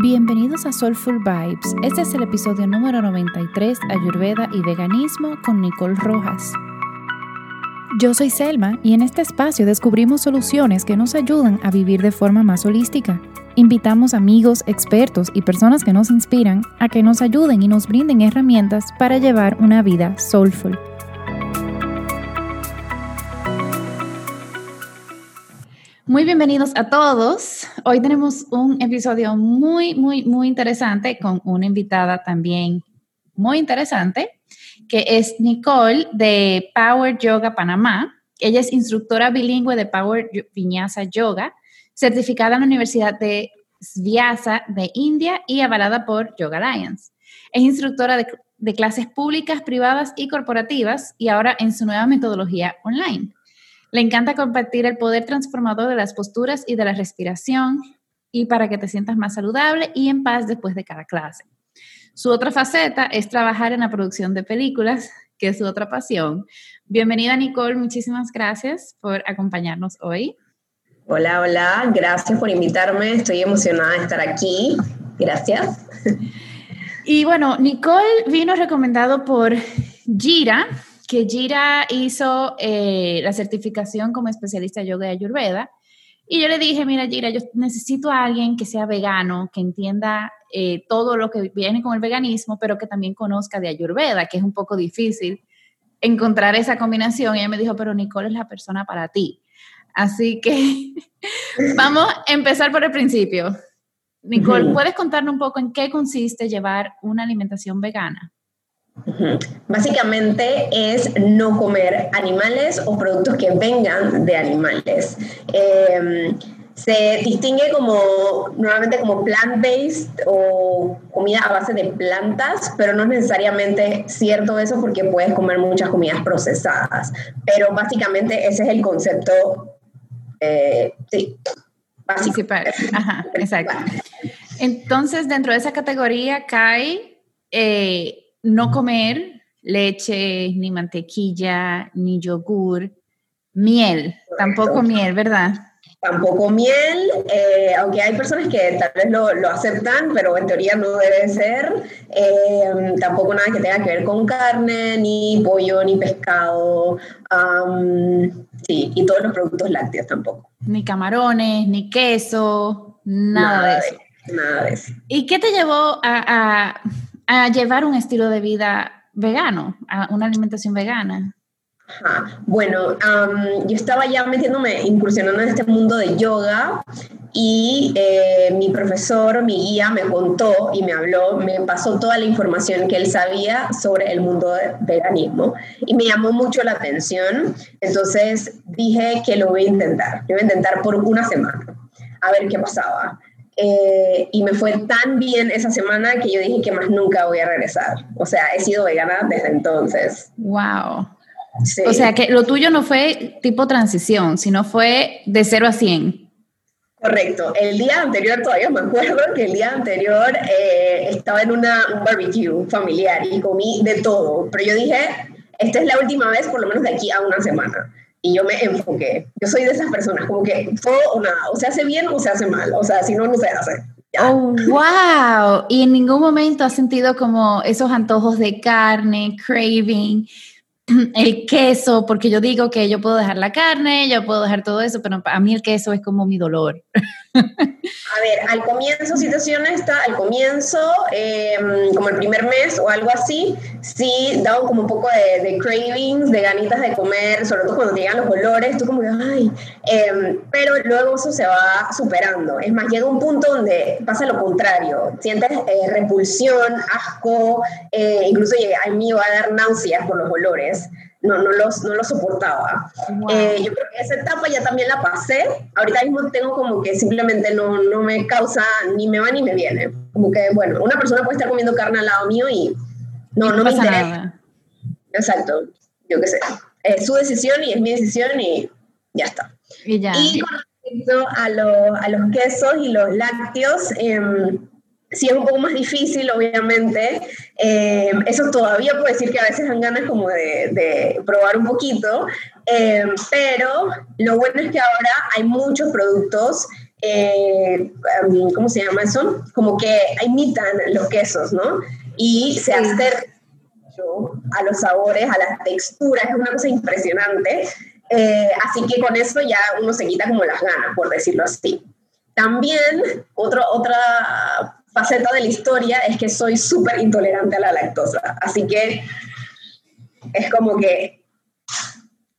Bienvenidos a Soulful Vibes. Este es el episodio número 93, Ayurveda y Veganismo con Nicole Rojas. Yo soy Selma y en este espacio descubrimos soluciones que nos ayudan a vivir de forma más holística. Invitamos amigos, expertos y personas que nos inspiran a que nos ayuden y nos brinden herramientas para llevar una vida soulful. Muy bienvenidos a todos. Hoy tenemos un episodio muy, muy, muy interesante con una invitada también muy interesante, que es Nicole de Power Yoga Panamá. Ella es instructora bilingüe de Power Vinyasa Yoga, certificada en la Universidad de Vyasa de India y avalada por Yoga Alliance. Es instructora de, de clases públicas, privadas y corporativas y ahora en su nueva metodología online. Le encanta compartir el poder transformador de las posturas y de la respiración y para que te sientas más saludable y en paz después de cada clase. Su otra faceta es trabajar en la producción de películas, que es su otra pasión. Bienvenida Nicole, muchísimas gracias por acompañarnos hoy. Hola, hola, gracias por invitarme, estoy emocionada de estar aquí, gracias. Y bueno, Nicole vino recomendado por Gira, que Gira hizo eh, la certificación como especialista de yoga y ayurveda. Y yo le dije, mira, Gira, yo necesito a alguien que sea vegano, que entienda eh, todo lo que viene con el veganismo, pero que también conozca de ayurveda, que es un poco difícil encontrar esa combinación. Y ella me dijo, pero Nicole es la persona para ti. Así que vamos a empezar por el principio. Nicole, ¿puedes contarnos un poco en qué consiste llevar una alimentación vegana? Básicamente es no comer animales o productos que vengan de animales. Em, se distingue como normalmente como plant-based o comida a base de plantas, pero no es necesariamente cierto eso porque puedes comer muchas comidas procesadas. Pero básicamente ese es el concepto, eh, sí, básico. Ajá, exacto. Entonces, dentro de esa categoría cae eh, no comer leche, ni mantequilla, ni yogur, miel, tampoco miel, ¿verdad? Tampoco miel, eh, aunque hay personas que tal vez lo, aceptan, pero en teoría no debe ser. Eh, tampoco nada que tenga que ver con carne, ni pollo, ni pescado. sí, y todos los productos lácteos tampoco. Ni camarones, ni queso, nada, de eso. nada de eso. ¿Y qué te llevó a a llevar un estilo de vida vegano, a una alimentación vegana? Bueno, yo estaba ya metiéndome, incursionando en este mundo de yoga y eh, mi profesor, mi guía, me contó y me habló, me pasó toda la información que él sabía sobre el mundo del veganismo y me llamó mucho la atención. Entonces dije que lo voy a intentar, lo voy a intentar por una semana, a ver qué pasaba. Eh, y me fue tan bien esa semana que yo dije que más nunca voy a regresar. O sea, he sido vegana desde entonces. ¡Wow! O sea, que lo tuyo no fue tipo transición, sino fue de 0 a 100. Correcto. El día anterior, todavía me acuerdo que el día anterior eh, estaba en una, un barbecue familiar y comí de todo. Pero yo dije, esta es la última vez, por lo menos de aquí a una semana y yo me enfoqué. Yo soy de esas personas, como que todo o nada, o se hace bien o se hace mal, o sea, si no, no se hace. Oh, wow. Y en ningún momento has sentido como esos antojos de carne, craving, el queso, porque yo digo que yo puedo dejar la carne, yo puedo dejar todo eso, pero a mí el queso es como mi dolor. A ver, al comienzo, si te soy honesta, al comienzo, em, como el primer mes o algo así, sí daban como un poco de, cravings, de ganitas de comer, sobre todo cuando llegan los olores, tú como que, ay, em, pero luego eso se va superando. Es más, llega un punto donde pasa lo contrario, sientes eh, repulsión, asco, eh, incluso a mí va a dar náuseas por los olores no, no, los, no lo soportaba. Eh, yo creo que esa etapa ya también la pasé. Ahorita mismo tengo como que simplemente no, no me causa, ni me va ni me viene. Como que, bueno, una persona puede estar comiendo carne al lado mío y no, no, me interesa. Exacto, yo qué sé. Es su decisión y es mi decisión y ya está. Y, ya. y con respecto a, a los quesos y los lácteos, eh, sí es un poco más difícil, obviamente. Eh, eso todavía puedo decir que a veces dan ganas como de, probar un poquito, eh, pero lo bueno es que ahora hay muchos productos eh, um, ¿cómo se llama eso? Como que imitan los quesos, ¿no? Y se acercan a los sabores, a las texturas, es una cosa impresionante. Eh, así que con eso ya uno se quita como las ganas, por decirlo así. También otro, otra faceta de la historia es que soy súper intolerante a la lactosa. Así que es como que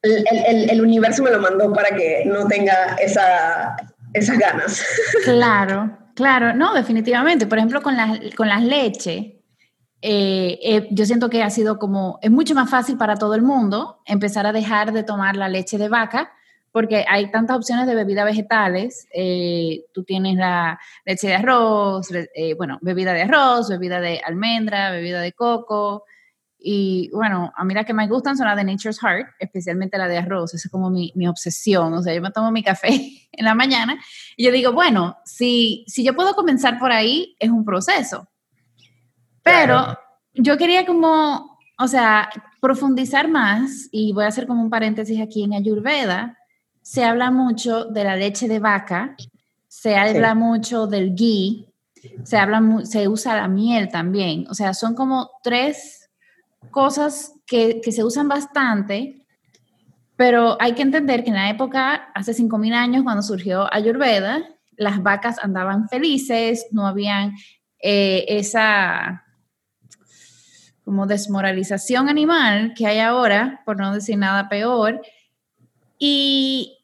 el, universo me lo mandó para que no tenga esa, esas ganas. Claro, claro, no, definitivamente. Por ejemplo, con las, con las leches, eh, eh, yo siento que ha sido como, es mucho más fácil para todo el mundo empezar a dejar de tomar la leche de vaca porque hay tantas opciones de bebidas vegetales. Eh, tú tienes la leche de arroz, bueno, bebida de arroz, bebida de almendra, bebida de coco. Y bueno, a mí las que me gustan son las de Nature's Heart, especialmente la de arroz. Esa es como mi, mi, obsesión. O sea, yo me tomo mi café en la mañana y yo digo, bueno, si, si yo puedo comenzar por ahí, es un proceso. Pero yo quería como, o sea, profundizar más y voy a hacer como un paréntesis aquí en Ayurveda. Se habla mucho de la leche de vaca, se habla mucho del ghee, se, habla, se usa la miel también. O sea, son como tres cosas que, que se usan bastante, pero hay que entender que en la época, hace 5.000 años, cuando surgió Ayurveda, las vacas andaban felices, no habían eh, esa como desmoralización animal que hay ahora, por no decir nada peor. Y,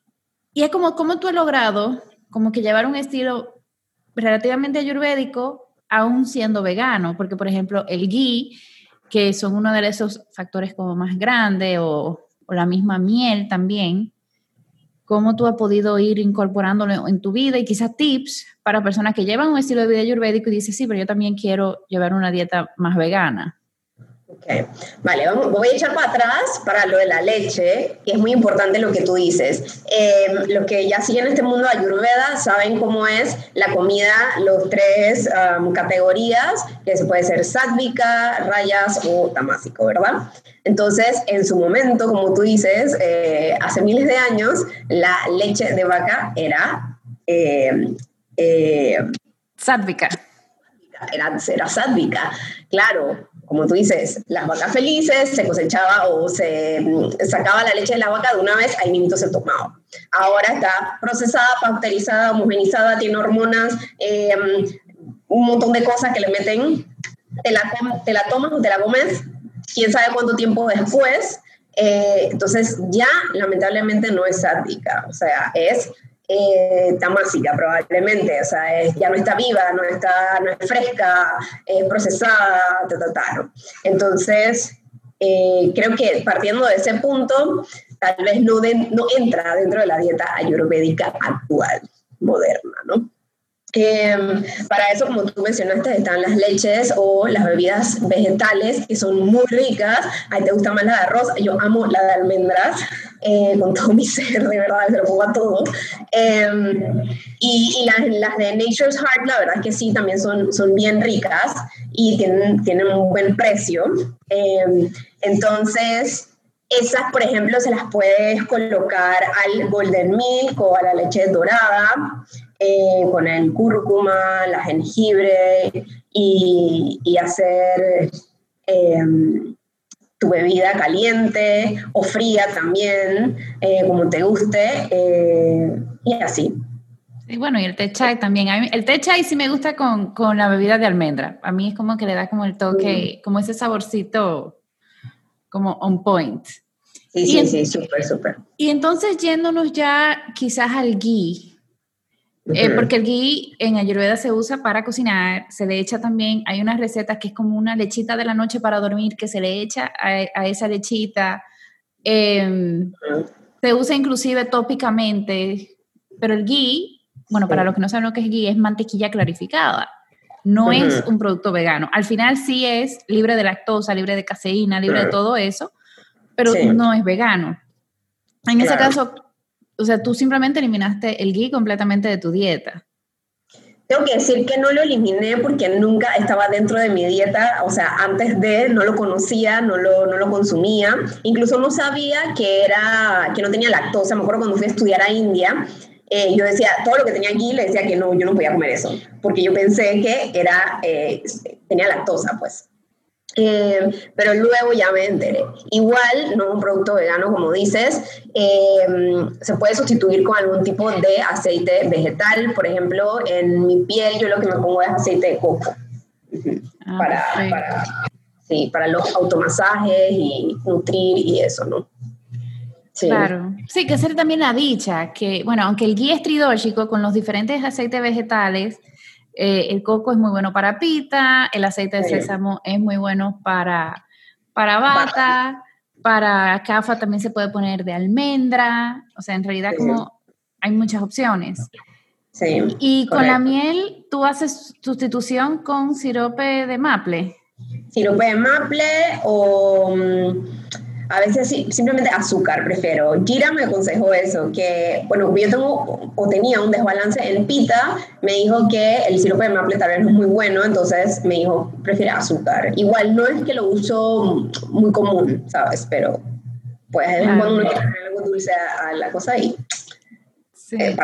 y es como, ¿cómo tú has logrado como que llevar un estilo relativamente ayurvédico aún siendo vegano? Porque, por ejemplo, el ghee, que son uno de esos factores como más grandes, o, o la misma miel también, cómo tú has podido ir incorporándolo en tu vida y quizás tips para personas que llevan un estilo de vida ayurvédico y dicen, sí, pero yo también quiero llevar una dieta más vegana. Okay. Vale, vamos, voy a echar para atrás para lo de la leche, que es muy importante lo que tú dices. Eh, los que ya siguen este mundo de Ayurveda saben cómo es la comida, los tres categorías, que se puede ser sádvica, rayas o tamásico, ¿verdad? Entonces, en su momento, como tú dices, eh, hace miles de años, la leche de vaca era... Eh, sádvica. Era, era sádvica, claro como tú dices, las vacas felices, se cosechaba o se mm, sacaba la leche de la vaca de una vez, ahí mismo se tomaba. Ahora está procesada, pasteurizada, homogenizada, tiene hormonas, em, un montón de cosas que le meten, te la, te la tomas te la comes, quién sabe cuánto tiempo después. Eh, entonces ya lamentablemente no es sádica, o sea, es eh, probablemente, o sea, ya no está viva, no, está, no es fresca, es procesada, ta, Entonces, eh, creo que partiendo de ese punto, tal vez no, no entra dentro de la dieta ayurvédica actual, moderna, ¿no? Em, para eso, como tú mencionaste, están las leches o las bebidas vegetales que son muy ricas. A te gusta más la de arroz, yo amo la de almendras eh, con todo mi ser, de verdad, se lo pongo a todo. Em, y, las, las, de Nature's Heart, la verdad que sí, también son, son bien ricas y tienen, tienen un buen precio. Em, entonces, esas, por ejemplo, se las puedes colocar al golden milk o a la leche dorada, eh, con el cúrcuma, la jengibre y, y hacer em, tu bebida caliente o fría también, eh, como te guste, eh, y así. Y bueno, y el té chai también. el té chai sí me gusta con, con, la bebida de almendra. A mí es como que le da como el toque, mm. como ese saborcito como on point. Sí, sí, sí, súper, súper. Y entonces yéndonos ya quizás al ghee, eh, porque el ghee en Ayurveda se usa para cocinar, se le echa también, hay unas recetas que es como una lechita de la noche para dormir que se le echa a, esa lechita. Em, se usa inclusive tópicamente, pero el ghee, bueno, para los que no saben lo que es ghee, es mantequilla clarificada. No es un producto vegano. Al final sí es libre de lactosa, libre de caseína, libre de todo eso, pero no es vegano. En ese caso, o sea, tú simplemente eliminaste el ghee completamente de tu dieta. Tengo que decir que no lo eliminé porque nunca estaba dentro de mi dieta, o sea, antes de no lo conocía, no lo, no lo consumía, incluso no sabía que era que no tenía lactosa. Me acuerdo cuando fui a estudiar a India, eh, yo decía, todo lo que tenía aquí, le decía que no, yo no podía comer eso, porque yo pensé que era, eh, tenía lactosa, pues. Eh, pero luego ya me enteré. Igual, no un producto vegano, como dices, se puede sustituir con algún tipo de aceite vegetal. Por ejemplo, en mi piel yo lo que me pongo es aceite de coco. Ah, para, para, sí, para los automasajes y nutrir y eso, ¿no? Claro. Sí, que ser también la dicha, que, bueno, aunque el guía es tridóxico con los diferentes aceites vegetales, eh, el coco es muy bueno para pita, el aceite de sésamo es muy bueno para, para bata, para cafa también se puede poner de almendra, o sea, en realidad como hay muchas opciones. Sí. Y con la miel, ¿tú haces sustitución con sirope de maple? Sirope de maple o... Mm, a veces simplemente azúcar prefiero. Gira me aconsejó eso, que, bueno, yo tengo o tenía un desbalance en pita, me dijo que el sirope de maple tal vez no es muy bueno, entonces me dijo, prefiere azúcar. Igual no es que lo uso muy común, ¿sabes? Pero pues es cuando uno quiere algo dulce a, la cosa y eh,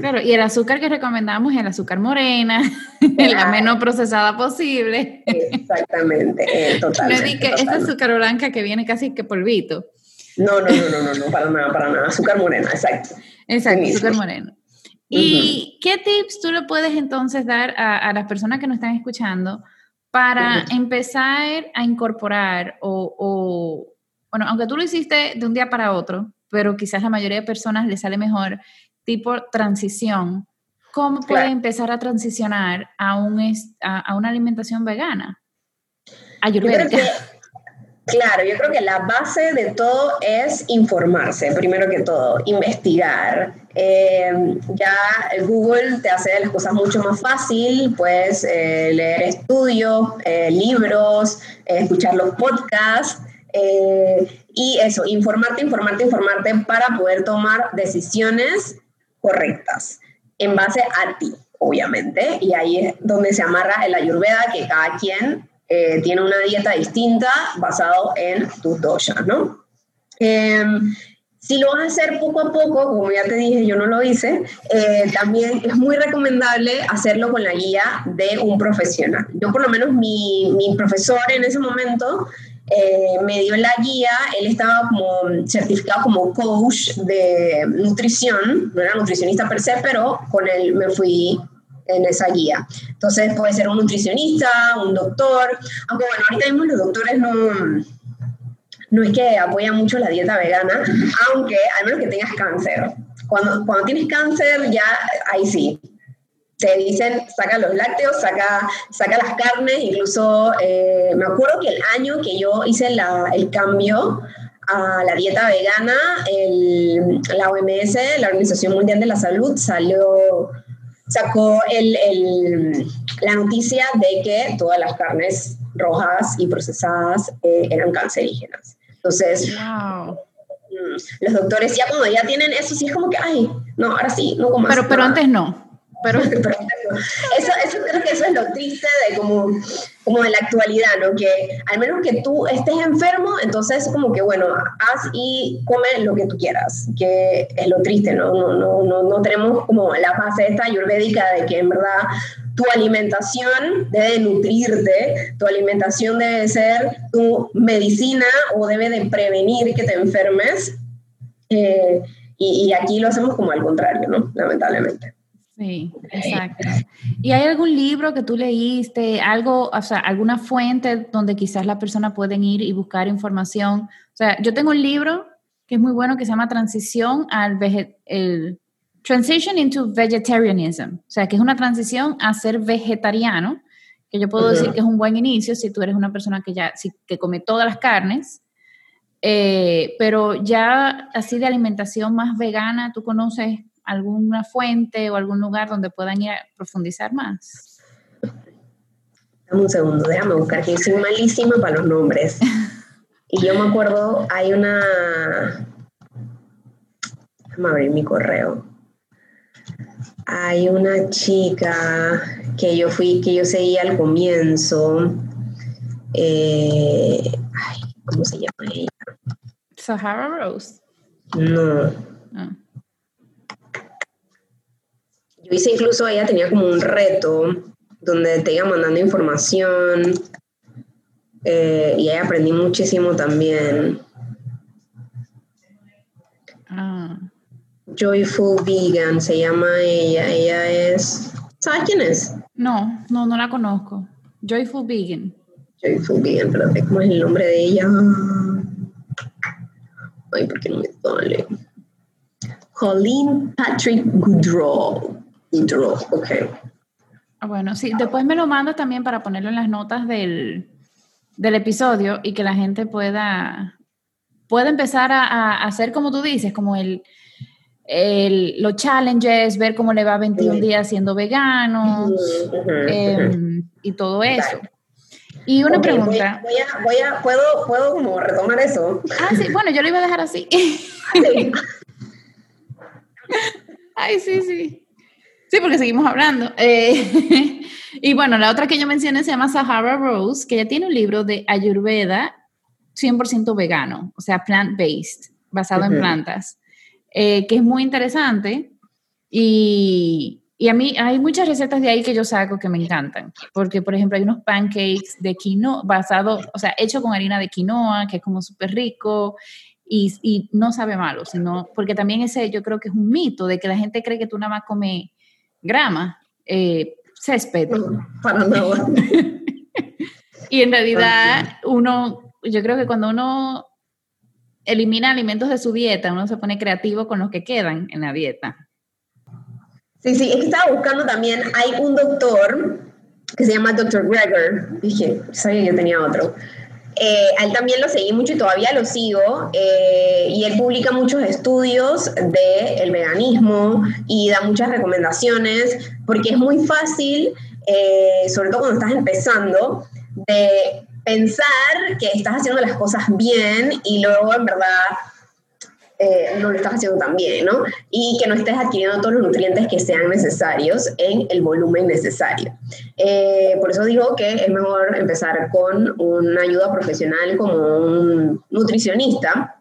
Claro, y el azúcar que recomendamos es el azúcar morena, la menos procesada posible. Exactamente, eh, totalmente. que esta azúcar blanca que viene casi que polvito. No, no, no, no, no, para nada, para nada. Azúcar morena, exacto. Exacto, azúcar morena. ¿Y qué tips tú le puedes entonces dar a, las personas que nos están escuchando para empezar a incorporar o, o, bueno, aunque tú lo hiciste de un día para otro, pero quizás la mayoría de personas le sale mejor, tipo transición. ¿Cómo puede empezar a transicionar a, un, a, una alimentación vegana? Ayurvédica. claro, yo creo que la base de todo es informarse, primero que todo, investigar. Eh, ya Google te hace las cosas mucho más fácil, puedes eh, leer estudios, eh, libros, escuchar los podcasts. Y eso, informarte, informarte, informarte para poder tomar decisiones correctas en base a ti, obviamente. Y ahí es donde se amarra el ayurveda, que cada quien eh, tiene una dieta distinta basado en tus doshas, ¿no? Em, si lo vas a hacer poco a poco, como ya te dije, yo no lo hice, eh, también es muy recomendable hacerlo con la guía de un profesional. Yo por lo menos mi, mi profesor en ese momento eh, me dio la guía, él estaba como certificado como coach de nutrición, no era nutricionista per se, pero con él me fui en esa guía. Entonces puede ser un nutricionista, un doctor, aunque bueno, ahorita mismo los doctores no, no es que apoyan mucho la dieta vegana, aunque al menos que tengas cáncer. Cuando, cuando tienes cáncer, ya ahí sí, te dicen, saca los lácteos, saca, saca las carnes, incluso eh, me acuerdo que el año que yo hice la, el cambio a la dieta vegana, el, la OMS, la Organización Mundial de la Salud, salió, sacó el, el, la noticia de que todas las carnes rojas y procesadas eh, eran cancerígenas. Entonces, mm, los doctores ya cuando ya tienen eso, sí es como que, ay, no, ahora sí, no como Pero, pero antes no. Pero, eso, eso creo que eso es lo triste de como, como de la actualidad, ¿no? Que al menos que tú estés enfermo, entonces como que, bueno, haz y come lo que tú quieras, que es lo triste, ¿no? No, no, no, no tenemos como la base esta ayurvédica de que en verdad tu alimentación debe nutrirte, tu alimentación debe ser tu medicina o debe de prevenir que te enfermes. Eh, y, y aquí lo hacemos como al contrario, ¿no? Lamentablemente. Sí, exacto. ¿Y hay algún libro que tú leíste, algo, o sea, alguna fuente donde quizás las personas pueden ir y buscar información? O sea, yo tengo un libro que es muy bueno que se llama Transición al el Transition into Vegetarianism, o sea, que es una transición a ser vegetariano, que yo puedo decir que es un buen inicio si tú eres una persona que ya que come todas las carnes, eh, pero ya así de alimentación más vegana, ¿tú conoces alguna fuente o algún lugar donde puedan ir a profundizar más? Dame un segundo, déjame buscar, que soy malísima para los nombres. Y yo me acuerdo, hay una... Déjame abrir mi correo. Hay una chica que yo fui, que yo seguía al comienzo. Eh, ay, ¿Cómo se llama ella? Sahara Rose. No. Ah Yo hice incluso, ella tenía como un reto donde te iba mandando información eh, y ahí aprendí muchísimo también. Ah. Joyful Vegan se llama ella. Ella es. ¿Sabes quién es? No, no, no la conozco. Joyful Vegan. Joyful Vegan, pero ¿cómo es el nombre de ella? Ay, ¿por qué no me sale? Colleen Patrick Goodrow. Goodrow, ok. Ah, bueno, sí, después me lo mando también para ponerlo en las notas del, del episodio y que la gente pueda, pueda empezar a, hacer como tú dices, como el, el, los challenges, ver cómo le va 21 días siendo vegano em, y todo eso. Y una pregunta. Voy a, voy a, ¿puedo, ¿Puedo como retomar eso? Ah, sí, bueno, yo lo iba a dejar así. Ay, sí, sí. Sí, porque seguimos hablando. Eh, y bueno, la otra que yo mencioné se llama Sahara Rose, que ella tiene un libro de Ayurveda 100% vegano, o sea, plant-based, basado en plantas, eh, que es muy interesante. Y, y, a mí hay muchas recetas de ahí que yo saco que me encantan, porque por ejemplo hay unos pancakes de quinoa, basado, o sea, hecho con harina de quinoa, que es como súper rico. Y, y, no sabe malo, sino porque también ese yo creo que es un mito de que la gente cree que tú nada más comes grama, eh, césped. Para nada. y en realidad uno, yo creo que cuando uno elimina alimentos de su dieta, uno se pone creativo con los que quedan en la dieta. Sí, sí, es que estaba buscando también, hay un doctor que se llama Dr. Gregor, dije, sabía que tenía otro, eh, él también lo seguí mucho y todavía lo sigo. Eh, y él publica muchos estudios del veganismo y da muchas recomendaciones porque es muy fácil, eh, sobre todo cuando estás empezando, de pensar que estás haciendo las cosas bien y luego en verdad eh, no lo estás haciendo tan bien, ¿no? Y que no estés adquiriendo todos los nutrientes que sean necesarios en el volumen necesario. Eh, por eso digo que es mejor empezar con una ayuda profesional como un nutricionista,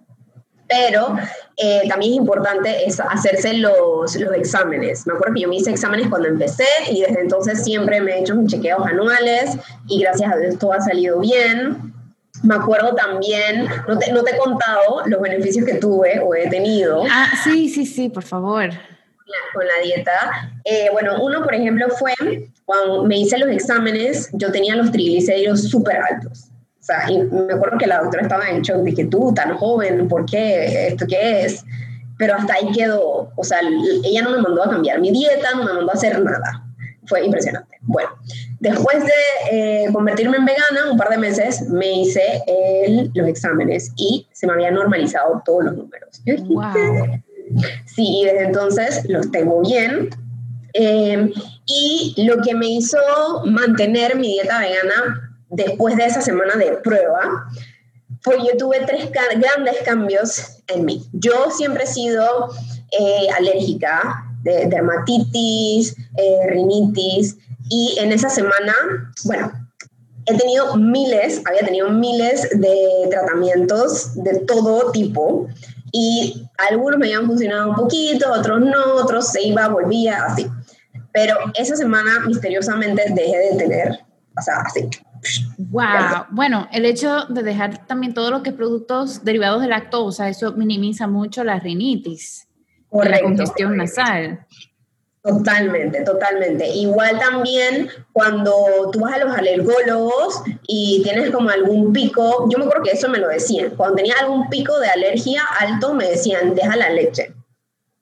pero eh, también es importante es hacerse los, los, exámenes. Me acuerdo que yo me hice exámenes cuando empecé y desde entonces siempre me he hecho mis chequeos anuales y gracias a Dios todo ha salido bien. Me acuerdo también, no te, no te, he contado los beneficios que tuve o he tenido. Ah, sí, sí, sí, por favor. Con la dieta. Eh, bueno, uno, por ejemplo, fue cuando me hice los exámenes, yo tenía los triglicéridos súper altos. O sea, y me acuerdo que la doctora estaba en shock, dije, tú, tan joven, ¿por qué? ¿Esto qué es? Pero hasta ahí quedó. O sea, ella no me mandó a cambiar mi dieta, no me mandó a hacer nada. Fue impresionante. Bueno, Después de eh, convertirme en vegana, un par de meses, me hice el, los exámenes y se me habían normalizado todos los números. Wow. Sí, y desde entonces los tengo bien. Em, y lo que me hizo mantener mi dieta vegana después de esa semana de prueba fue yo tuve tres grandes cambios en mí. Yo siempre he sido eh, alérgica de dermatitis, eh, rinitis, y en esa semana, bueno, he tenido miles, había tenido miles de tratamientos de todo tipo y algunos me habían funcionado un poquito, otros no, otros se iba, volvía, así. Pero esa semana misteriosamente dejé de tener, o sea, así. Wow, bueno, el hecho de dejar también todo lo que es productos derivados de lactosa, eso minimiza mucho la rinitis, la congestión nasal. Totalmente, totalmente. Igual también cuando tú vas a los alergólogos y tienes como algún pico, yo me acuerdo que eso me lo decían, cuando tenía algún pico de alergia alto me decían, deja la leche,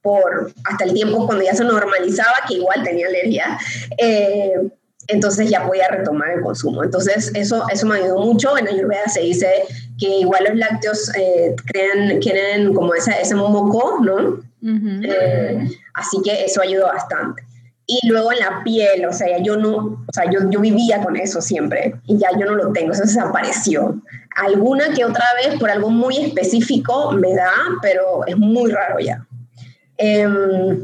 por hasta el tiempo cuando ya se normalizaba que igual tenía alergia. Eh, entonces ya podía retomar el consumo. Entonces eso, eso me ayudó mucho. En Ayurveda se dice que igual los lácteos eh, crean, quieren como ese, ese moco, ¿no? Eh, así que eso ayudó bastante. Y luego en la piel, o sea, yo no, o sea, yo, yo vivía con eso siempre y ya yo no lo tengo, eso desapareció. Alguna que otra vez por algo muy específico me da, pero es muy raro ya. Em,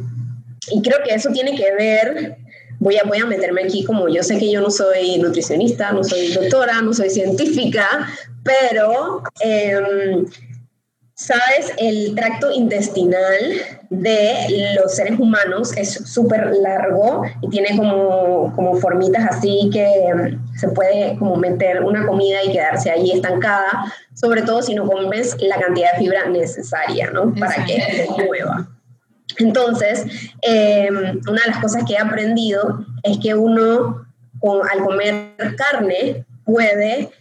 y creo que eso tiene que ver, voy a, voy a meterme aquí como yo sé que yo no soy nutricionista, no soy doctora, no soy científica, pero... Eh, Sabes, el tracto intestinal de los seres humanos es súper largo y tiene como, como formitas así que mm, se puede como meter una comida y quedarse ahí estancada, sobre todo si no comes la cantidad de fibra necesaria, ¿no? Para que se mueva. Entonces, em, una de las cosas que he aprendido es que uno al comer carne puede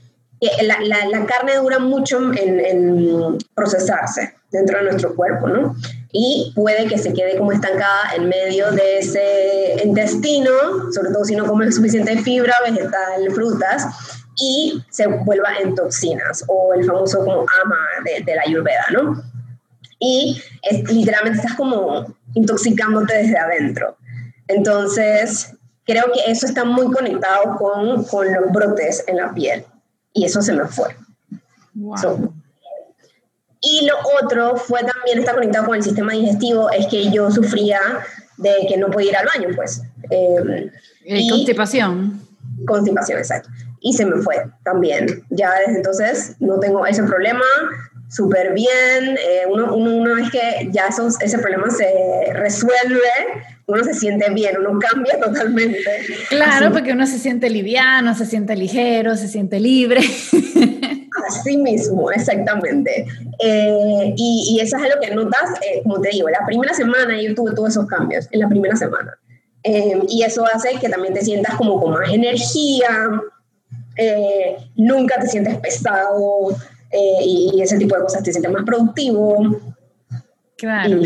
la, la, carne dura mucho en, procesarse dentro de nuestro cuerpo, ¿no? Y puede que se quede como estancada en medio de ese intestino, sobre todo si no comes suficiente fibra, vegetal, frutas, y se vuelva en toxinas, o el famoso como ama de, de la ayurveda, ¿no? Y es, literalmente estás como intoxicándote desde adentro. Entonces, creo que eso está muy conectado con, con los brotes en la piel y eso se me fue. y lo otro fue también, está conectado con el sistema digestivo, es que yo sufría de que no podía ir al baño, pues. Eh, constipación. Constipación, exacto. Y se me fue también. Ya desde entonces no tengo ese problema, súper bien. Eh, uno, uno, una vez que ya esos, ese problema se resuelve, uno se siente bien, uno cambia totalmente. Claro, porque uno se siente liviano, se siente ligero, se siente libre. Así mismo, exactamente. Eh, y, y, eso es algo que notas, eh, como te digo, la primera semana yo tuve todos esos cambios, en la primera semana. y eso hace que también te sientas como con más energía, nunca te sientes pesado, eh, y ese tipo de cosas te sientes más productivo. Claro.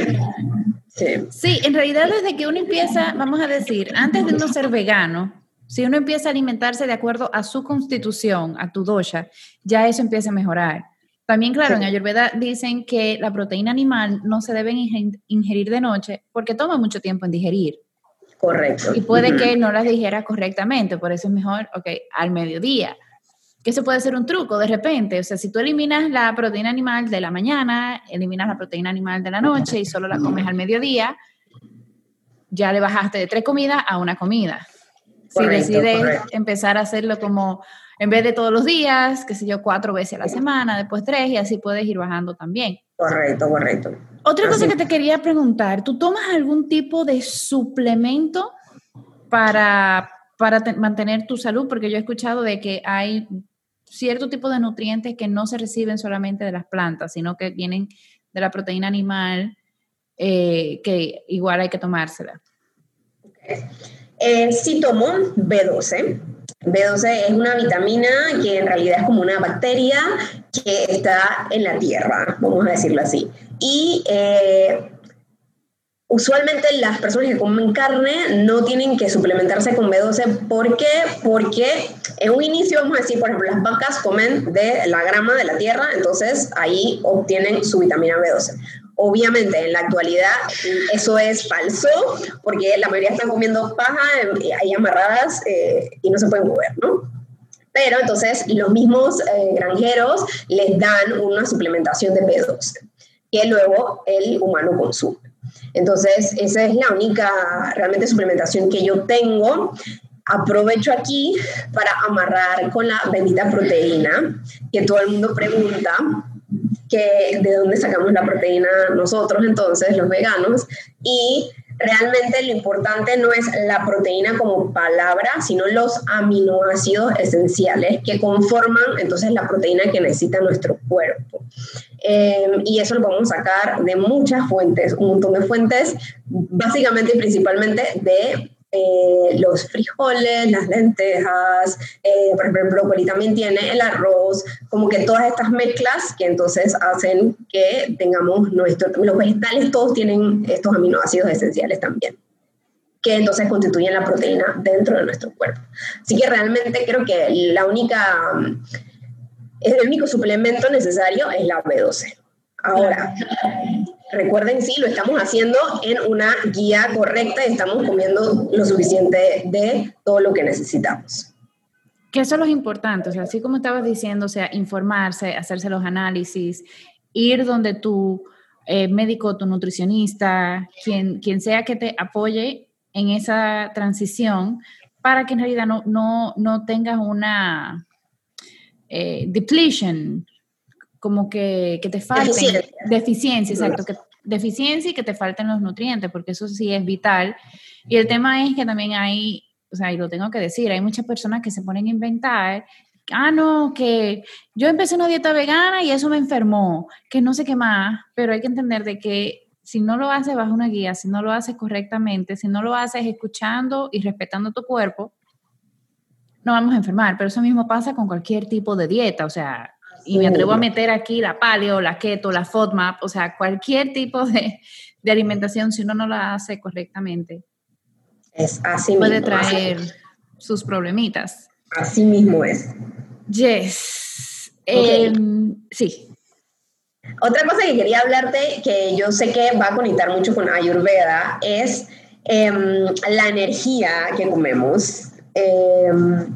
Sí. sí, en realidad desde que uno empieza, vamos a decir, antes de uno ser vegano, si uno empieza a alimentarse de acuerdo a su constitución, a tu dosha, ya eso empieza a mejorar. También, claro, en Ayurveda dicen que la proteína animal no se debe ingerir de noche porque toma mucho tiempo en digerir. Correcto. Y puede que no las digiera correctamente, por eso es mejor, ok, al mediodía que eso puede ser un truco de repente. O sea, si tú eliminas la proteína animal de la mañana, eliminas la proteína animal de la noche y solo la comes al mediodía, ya le bajaste de tres comidas a una comida. si decides empezar a hacerlo como, en vez de todos los días, qué sé yo, cuatro veces a la semana, después tres, y así puedes ir bajando también. Correcto, correcto. Otra cosa que te quería preguntar, ¿tú tomas algún tipo de suplemento para, para mantener tu salud? Porque yo he escuchado de que hay cierto tipo de nutrientes que no se reciben solamente de las plantas, sino que vienen de la proteína animal, eh, que igual hay que tomársela. Eh, sí tomo B12. B12 es una vitamina que en realidad es como una bacteria que está en la tierra, vamos a decirlo así. Y eh, Usualmente las personas que comen carne no tienen que suplementarse con B12. ¿Por qué? Porque en un inicio, vamos a decir, por ejemplo, las vacas comen de la grama de la tierra, entonces ahí obtienen su vitamina B12. Obviamente, en la actualidad eso es falso, porque la mayoría están comiendo paja eh, ahí amarradas eh, y no se pueden mover, ¿no? Pero entonces los mismos eh, granjeros les dan una suplementación de B12, que luego el humano consume. Entonces, esa es la única realmente suplementación que yo tengo. Aprovecho aquí para amarrar con la bendita proteína, que todo el mundo pregunta que de dónde sacamos la proteína nosotros entonces, los veganos, y realmente lo importante no es la proteína como palabra, sino los aminoácidos esenciales que conforman entonces la proteína que necesita nuestro cuerpo. Em, y eso lo podemos sacar de muchas fuentes, un montón de fuentes, básicamente y principalmente de eh, los frijoles, las lentejas, eh, por ejemplo, el brócoli también tiene el arroz, como que todas estas mezclas que entonces hacen que tengamos nuestro, los vegetales todos tienen estos aminoácidos esenciales también que entonces constituyen la proteína dentro de nuestro cuerpo. Así que realmente creo que la única el único suplemento necesario es la B12. Ahora, recuerden, sí, lo estamos haciendo en una guía correcta y estamos comiendo lo suficiente de todo lo que necesitamos. Que eso es lo importante, o sea, así como estabas diciendo, o sea, informarse, hacerse los análisis, ir donde tu eh, médico, tu nutricionista, quien, quien sea que te apoye en esa transición, para que en realidad no, no, no tengas una, eh, depletion, como que, que te falten. Deficiencia. Deficiencia, exacto. Que, deficiencia y que te falten los nutrientes, porque eso sí es vital. Y el tema es que también hay, o sea, y lo tengo que decir, hay muchas personas que se ponen a inventar ah, no, que yo empecé una dieta vegana y eso me enfermó, que no sé qué más, pero hay que entender de que si no lo haces bajo una guía, si no lo haces correctamente, si no lo haces escuchando y respetando tu cuerpo, no vamos a enfermar, pero eso mismo pasa con cualquier tipo de dieta, o sea, y me atrevo a meter aquí la paleo, la keto, la FODMAP, o sea, cualquier tipo de, de alimentación, si uno no la hace correctamente, es así puede traer sus problemitas. Así mismo es. Yes. Em, sí. Otra cosa que quería hablarte, que yo sé que va a conectar mucho con Ayurveda, es em, la energía que comemos. Em,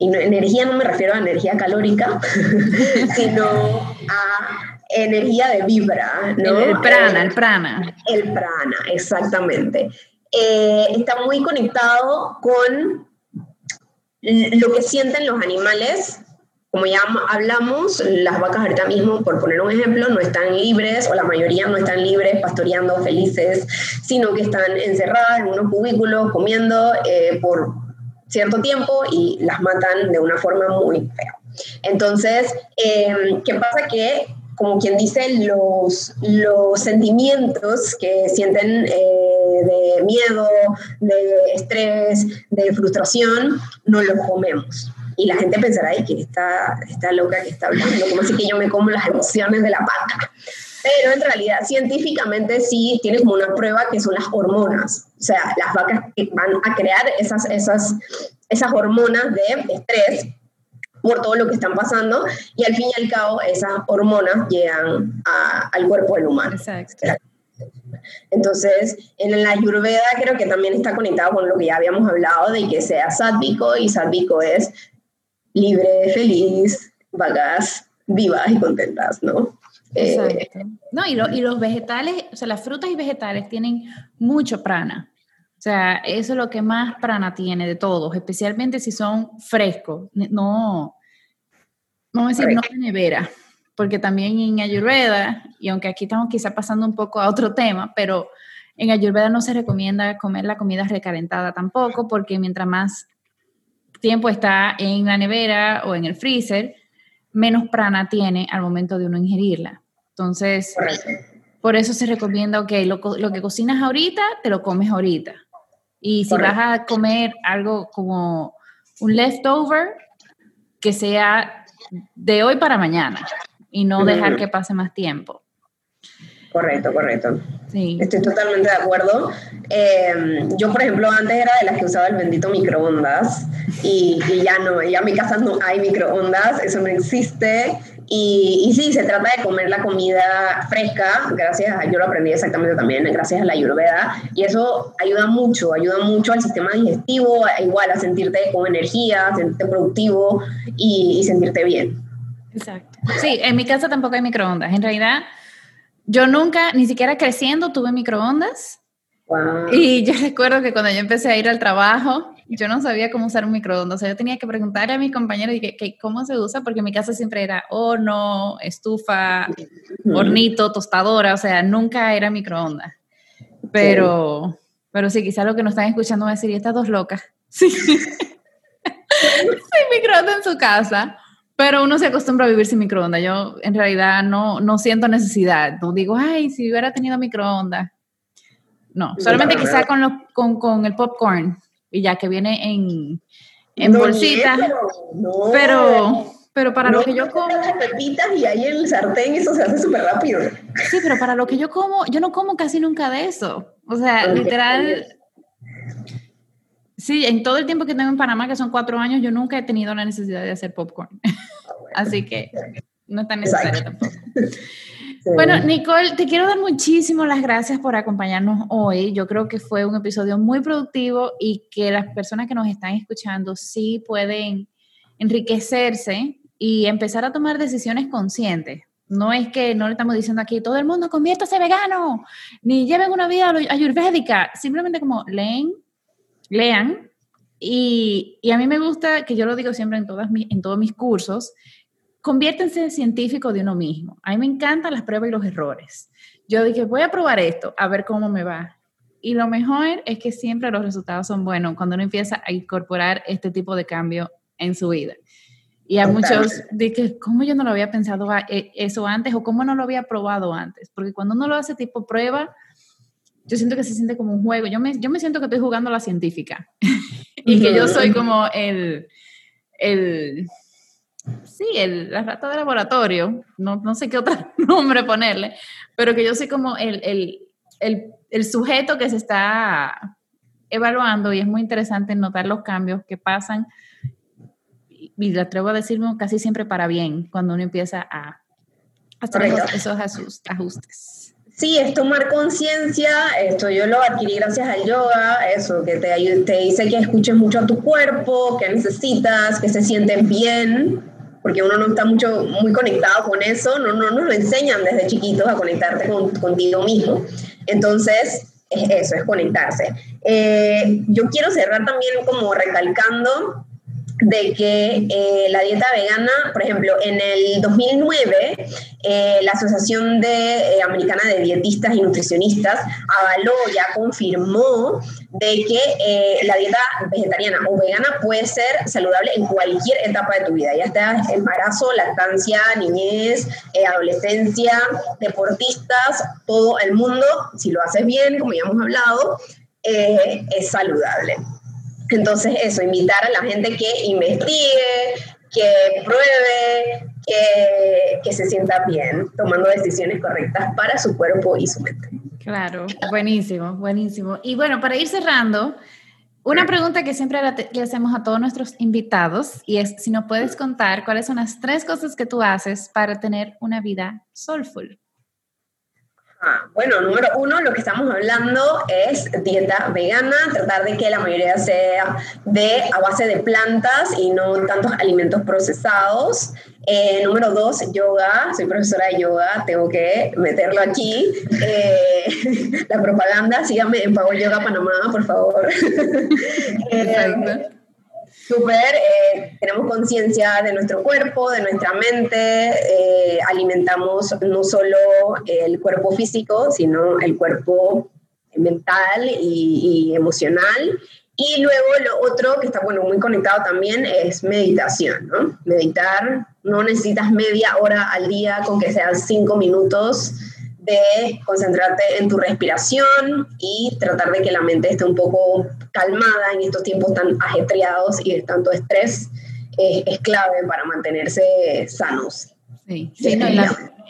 y energía no me refiero a energía calórica, sino a energía de vibra, ¿no? El, prana, el prana. El prana, exactamente. Eh, está muy conectado con lo que sienten los animales, como ya hablamos, las vacas ahorita mismo, por poner un ejemplo, no están libres, o la mayoría no están libres, pastoreando felices, sino que están encerradas en unos cubículos comiendo eh, por cierto tiempo y las matan de una forma muy fea. Entonces, em, ¿qué pasa? Que, como quien dice, los, los sentimientos que sienten eh, de miedo, de estrés, de frustración, no lo comemos. Y la gente pensará, que está, está loca que está hablando, como si que yo me como las emociones de la vaca. Pero en realidad, científicamente sí tiene como una prueba que son las hormonas. O sea, las vacas van a crear esas, esas, esas hormonas de estrés por todo lo que están pasando y al fin y al cabo esas hormonas llegan al cuerpo del humano. Exacto. Entonces, en la Ayurveda creo que también está conectado con lo que ya habíamos hablado de que sea sádvico y sádvico es libre, feliz, vagas, vivas y contentas, ¿no? Eh, Exacto. no, y, y los vegetales, o sea, las frutas y vegetales tienen mucho prana. O sea, eso es lo que más prana tiene de todos, especialmente si son frescos. No, no decir no de nevera porque también en Ayurveda, y aunque aquí estamos quizá pasando un poco a otro tema, pero en Ayurveda no se recomienda comer la comida recalentada tampoco, porque mientras más tiempo está en la nevera o en el freezer, menos prana tiene al momento de uno ingerirla. Entonces, por eso se recomienda, ok, lo, lo, que cocinas ahorita, te lo comes ahorita. Y si vas a comer algo como un leftover, que sea de hoy para mañana y no dejar que pase más tiempo. Correcto, correcto. Sí. Estoy totalmente de acuerdo. Eh, yo, por ejemplo, antes era de las que usaba el bendito microondas y, ya no, ya en mi casa no hay microondas, eso no existe. Y, y, sí, se trata de comer la comida fresca, gracias, a, yo lo aprendí exactamente también, gracias a la ayurveda, y eso ayuda mucho, ayuda mucho al sistema digestivo, igual a sentirte con energía, sentirte productivo y, y sentirte bien. Exacto. Sí, en mi casa tampoco hay microondas. En realidad, yo nunca, ni siquiera creciendo, tuve microondas. Y yo recuerdo que cuando yo empecé a ir al trabajo, yo no sabía cómo usar un microondas. O sea, yo tenía que preguntarle a mis compañeros que, cómo se usa, porque en mi casa siempre era horno, estufa, hornito, tostadora. O sea, nunca era microondas. Pero, sí. pero sí, quizá lo que nos están escuchando va a decir, ¿y estas dos locas? Sí. Sin microondas en su casa. Pero uno se acostumbra a vivir sin microondas. Yo en realidad no, no siento necesidad. No digo, ay, si hubiera tenido microondas. No, solamente quizá con, los, con, con, el popcorn y ya que viene en, en bolsita. Pero, pero para lo que yo como. pepitas y ahí el sartén eso se hace súper rápido. Sí, pero para lo que yo como, yo no como casi nunca de eso. O sea, literal. Sí, en todo el tiempo que tengo en Panamá, que son cuatro años, yo nunca he tenido la necesidad de hacer popcorn. Ah, Así que no es tan necesario tampoco. Bueno, Nicole, te quiero dar muchísimas las gracias por acompañarnos hoy. Yo creo que fue un episodio muy productivo y que las personas que nos están escuchando sí pueden enriquecerse y empezar a tomar decisiones conscientes. No es que no le estamos diciendo aquí, todo el mundo conviértase vegano, ni lleven una vida ayurvédica. Simplemente como leen, lean. Y, a mí me gusta, que yo lo digo siempre en, todas en todos mis cursos, conviértense en científico de uno mismo. A mí me encantan las pruebas y los errores. Yo dije, voy a probar esto, a ver cómo me va. Y lo mejor es que siempre los resultados son buenos cuando uno empieza a incorporar este tipo de cambio en su vida. Y a muchos dicen, ¿cómo yo no lo había pensado e, eso antes o cómo no lo había probado antes? Porque cuando uno lo hace tipo prueba, yo siento que se siente como un juego. Yo me, yo me siento que estoy jugando a la científica y que yo soy como el, el sí, el, la rata de laboratorio, no, no sé qué otro nombre ponerle, pero que yo soy como el, el, el, sujeto que se está evaluando y es muy interesante notar los cambios que pasan y le atrevo a decirlo casi siempre para bien cuando uno empieza a hacer esos, ajustes. Sí, es tomar conciencia, esto yo lo adquirí gracias al yoga, eso, que te, te dice que escuches mucho a tu cuerpo, que necesitas, que se sienten bien, porque uno no está mucho, muy conectado con eso, no, no nos lo enseñan desde chiquitos a conectarte con, contigo mismo. Entonces, es eso, es conectarse. Eh, yo quiero cerrar también como recalcando de que eh, la dieta vegana, por ejemplo, en el 2009, eh, la Asociación de, eh, Americana de Dietistas y Nutricionistas avaló, ya confirmó de que la dieta vegetariana o vegana puede ser saludable en cualquier etapa de tu vida, ya sea embarazo, lactancia, niñez, adolescencia, deportistas, todo el mundo, si lo haces bien, como ya hemos hablado, es saludable. Entonces, eso, invitar a la gente que investigue, que pruebe, que, que, se sienta bien, tomando decisiones correctas para su cuerpo y su mente. Claro, buenísimo, buenísimo. Y bueno, para ir cerrando, una pregunta que siempre le hacemos a todos nuestros invitados y es si nos puedes contar cuáles son las tres cosas que tú haces para tener una vida soulful. Bueno, número uno, lo que estamos hablando es dieta vegana, tratar de que la mayoría sea de a base de plantas y no tantos alimentos procesados. Eh, número dos, yoga. Soy profesora de yoga, tengo que meterlo aquí. Eh, la propaganda, síganme en Power Yoga Panamá, por favor. eh, súper, eh, tenemos conciencia de nuestro cuerpo, de nuestra mente, eh, alimentamos no solo el cuerpo físico, sino el cuerpo mental y, emocional. Y luego lo otro que está bueno, muy conectado también es meditación, ¿no? Meditar, no necesitas media hora al día con que sean cinco minutos de concentrarte en tu respiración y tratar de que la mente esté un poco calmada en estos tiempos tan ajetreados y de tanto estrés, es clave para mantenerse sanos. Sí,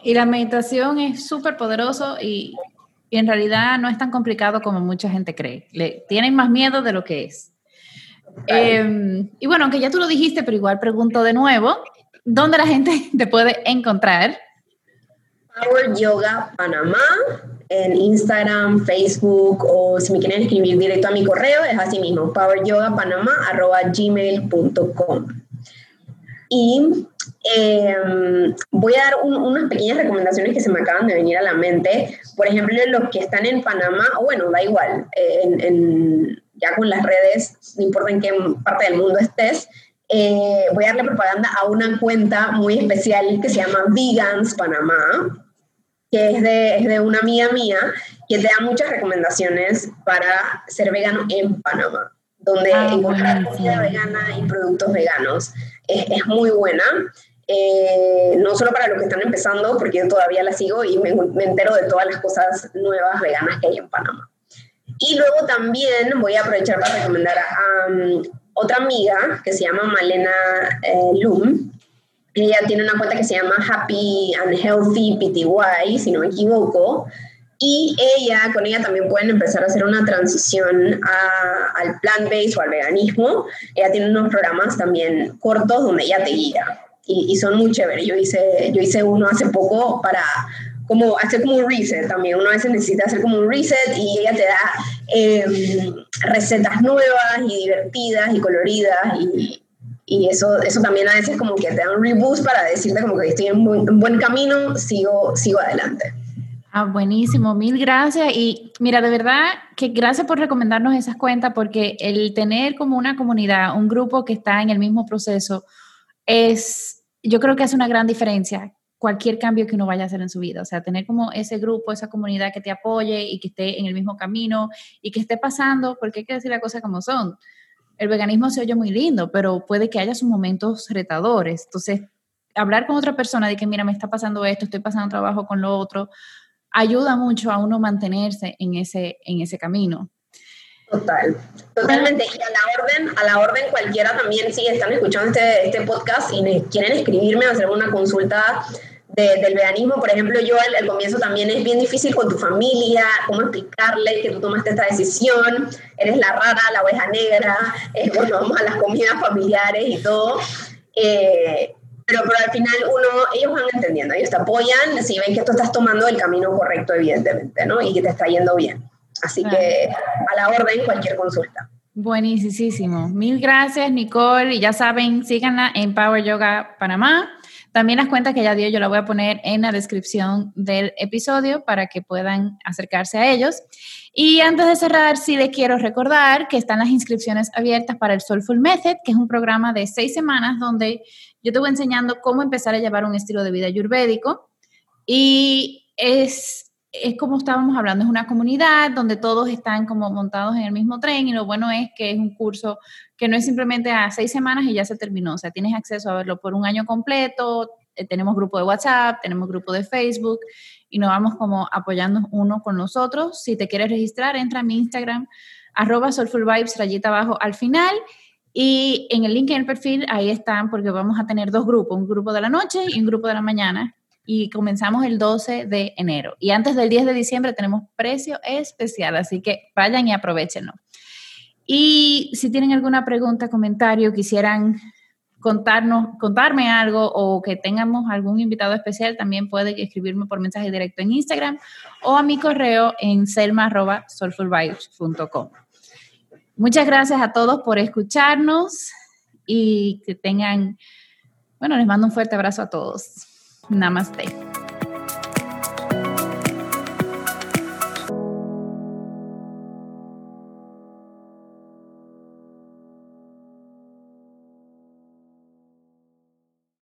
y, la, meditación es súper poderoso y, en realidad no es tan complicado como mucha gente cree. Le, tienen más miedo de lo que es. Em, y bueno, aunque ya tú lo dijiste, pero igual pregunto de nuevo, ¿dónde la gente te puede encontrar? Power Yoga Panamá en Instagram, Facebook o si me quieren escribir directo a mi correo es así mismo, poweryogapanama.gmail.com. Y em, voy a dar unas pequeñas recomendaciones que se me acaban de venir a la mente. Por ejemplo, los que están en Panamá, o bueno, da igual, en, ya con las redes, no importa en qué parte del mundo estés, eh, voy a darle propaganda a una cuenta muy especial que se llama Vegans Panamá que es de, es de una amiga mía, que te da muchas recomendaciones para ser vegano en Panamá, donde ah, encontrar comida vegana y productos veganos es, es muy buena. Eh, no solo para los que están empezando, porque yo todavía la sigo y me, me, entero de todas las cosas nuevas veganas que hay en Panamá. Y luego también voy a aprovechar para recomendar a um, otra amiga que se llama Malena eh, Lum, ella tiene una cuenta que se llama Happy and Healthy PTY, si no me equivoco. Y ella, con ella también pueden empezar a hacer una transición al plant-based o al veganismo. Ella tiene unos programas también cortos donde ella te guía. Y, son muy chéveres. Yo hice, yo hice uno hace poco para como hacer como un reset también. Uno a veces necesita hacer como un reset y ella te da em, recetas nuevas y divertidas y coloridas y, y eso, eso también a veces como que te da un reboost para decirte como que estoy en buen, buen camino, sigo, sigo adelante. Ah, buenísimo, mil gracias. Y mira, de verdad que gracias por recomendarnos esas cuentas, porque el tener como una comunidad, un grupo que está en el mismo proceso, es yo creo que hace una gran diferencia cualquier cambio que uno vaya a hacer en su vida. O sea, tener como ese grupo, esa comunidad que te apoye y que esté en el mismo camino y que esté pasando, porque hay que decir las cosas como son. El veganismo se oye muy lindo, pero puede que haya sus momentos retadores. Entonces, hablar con otra persona de que, mira, me está pasando esto, estoy pasando trabajo con lo otro, ayuda mucho a uno mantenerse en ese, en ese camino. Total, totalmente. Y a la orden, a la orden cualquiera también, si están escuchando este, este podcast y quieren escribirme o hacer una consulta del veganismo, por ejemplo, yo al, comienzo también es bien difícil con tu familia, cómo explicarle que tú tomaste esta decisión, eres la rara, la oveja negra, eh, bueno, vamos a las comidas familiares y todo. Eh, pero, pero al final uno, ellos van entendiendo, ellos te apoyan si ven que tú estás tomando el camino correcto, evidentemente, ¿no? Y que te está yendo bien. Así que a la orden cualquier consulta. Buenísimo. Mil gracias, Nicole. Y ya saben, síganla en Power Yoga Panamá. También las cuentas que ya dio yo la voy a poner en la descripción del episodio para que puedan acercarse a ellos. Y antes de cerrar, sí les quiero recordar que están las inscripciones abiertas para el Soulful Method, que es un programa de seis semanas donde yo te voy enseñando cómo empezar a llevar un estilo de vida ayurvédico. Y es es como estábamos hablando, es una comunidad donde todos están como montados en el mismo tren y lo bueno es que es un curso que no es simplemente a seis semanas y ya se terminó, o sea, tienes acceso a verlo por un año completo, eh, tenemos grupo de WhatsApp, tenemos grupo de Facebook y nos vamos como apoyando uno con los otros. Si te quieres registrar, entra a mi Instagram, arroba soulfulvibes, rayita abajo al final. Y en el link en el perfil, ahí están, porque vamos a tener dos grupos, un grupo de la noche y un grupo de la mañana y comenzamos el 12 de enero. Y antes del 10 de diciembre tenemos precio especial, así que vayan y aprovechenlo. Y si tienen alguna pregunta, comentario, quisieran contarnos, contarme algo o que tengamos algún invitado especial, también pueden escribirme por mensaje directo en Instagram o a mi correo en selma.soulfulvibes.com. Muchas gracias a todos por escucharnos y que tengan, bueno, les mando un fuerte abrazo a todos. Namaste.